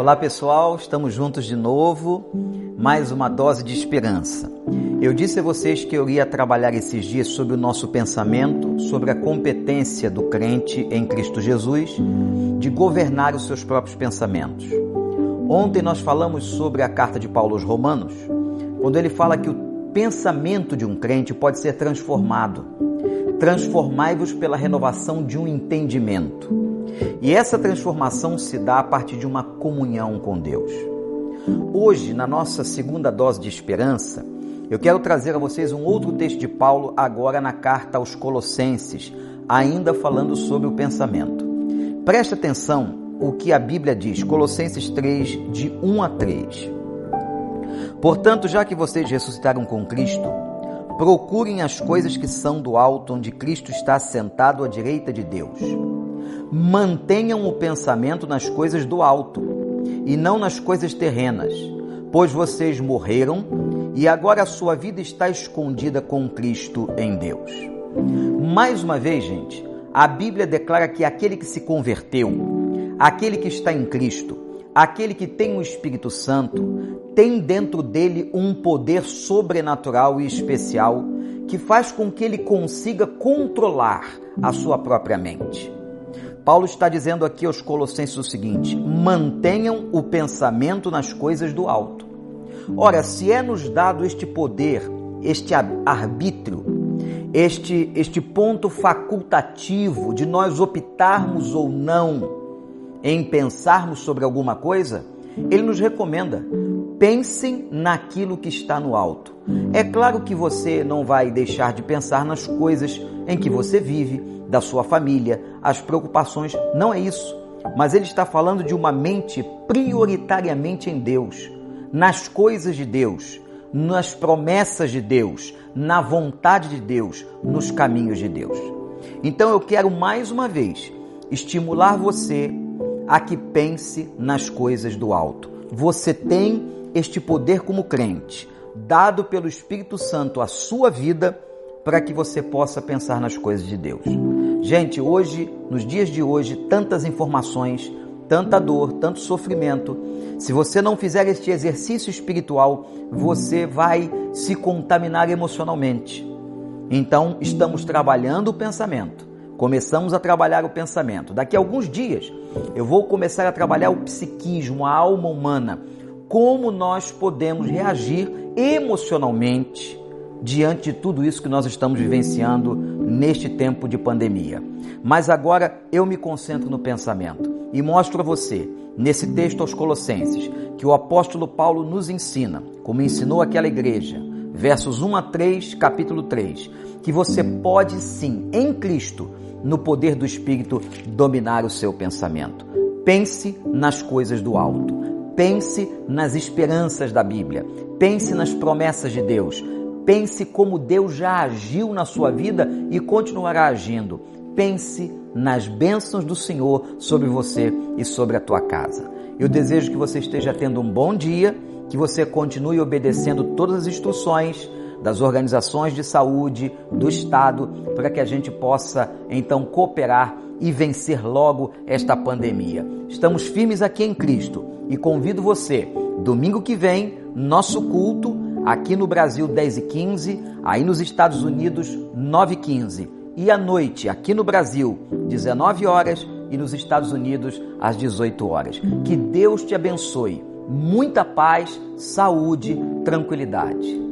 Olá pessoal, estamos juntos de novo, mais uma dose de esperança. Eu disse a vocês que eu iria trabalhar esses dias sobre o nosso pensamento, sobre a competência do crente em Cristo Jesus de governar os seus próprios pensamentos. Ontem nós falamos sobre a carta de Paulo aos Romanos, quando ele fala que o pensamento de um crente pode ser transformado. Transformai-vos pela renovação de um entendimento. E essa transformação se dá a partir de uma comunhão com Deus. Hoje, na nossa segunda dose de esperança, eu quero trazer a vocês um outro texto de Paulo, agora na carta aos Colossenses, ainda falando sobre o pensamento. Preste atenção o que a Bíblia diz, Colossenses 3, de 1 a 3. Portanto, já que vocês ressuscitaram com Cristo, procurem as coisas que são do alto, onde Cristo está sentado à direita de Deus mantenham o pensamento nas coisas do alto e não nas coisas terrenas, pois vocês morreram e agora a sua vida está escondida com Cristo em Deus. Mais uma vez, gente, a Bíblia declara que aquele que se converteu, aquele que está em Cristo, aquele que tem o Espírito Santo, tem dentro dele um poder sobrenatural e especial que faz com que ele consiga controlar a sua própria mente. Paulo está dizendo aqui aos Colossenses o seguinte: mantenham o pensamento nas coisas do alto. Ora, se é nos dado este poder, este arbítrio, este, este ponto facultativo de nós optarmos ou não em pensarmos sobre alguma coisa, ele nos recomenda: pensem naquilo que está no alto. É claro que você não vai deixar de pensar nas coisas em que você vive, da sua família, as preocupações. Não é isso. Mas ele está falando de uma mente prioritariamente em Deus, nas coisas de Deus, nas promessas de Deus, na vontade de Deus, nos caminhos de Deus. Então eu quero mais uma vez estimular você a que pense nas coisas do alto. Você tem este poder como crente, dado pelo Espírito Santo à sua vida para que você possa pensar nas coisas de Deus. Gente, hoje, nos dias de hoje, tantas informações, tanta dor, tanto sofrimento. Se você não fizer este exercício espiritual, você vai se contaminar emocionalmente. Então, estamos trabalhando o pensamento. Começamos a trabalhar o pensamento. Daqui a alguns dias, eu vou começar a trabalhar o psiquismo, a alma humana. Como nós podemos reagir emocionalmente diante de tudo isso que nós estamos vivenciando neste tempo de pandemia. Mas agora eu me concentro no pensamento e mostro a você, nesse texto aos Colossenses, que o apóstolo Paulo nos ensina, como ensinou aquela igreja, versos 1 a 3, capítulo 3, que você pode sim, em Cristo, no poder do Espírito, dominar o seu pensamento. Pense nas coisas do alto. Pense nas esperanças da Bíblia. Pense nas promessas de Deus Pense como Deus já agiu na sua vida e continuará agindo. Pense nas bênçãos do Senhor sobre você e sobre a tua casa. Eu desejo que você esteja tendo um bom dia, que você continue obedecendo todas as instruções das organizações de saúde, do Estado, para que a gente possa então cooperar e vencer logo esta pandemia. Estamos firmes aqui em Cristo e convido você, domingo que vem, nosso culto Aqui no Brasil, 10 e 15, aí nos Estados Unidos, 9 e 15. E à noite, aqui no Brasil, 19 horas e nos Estados Unidos, às 18 horas. Que Deus te abençoe. Muita paz, saúde, tranquilidade.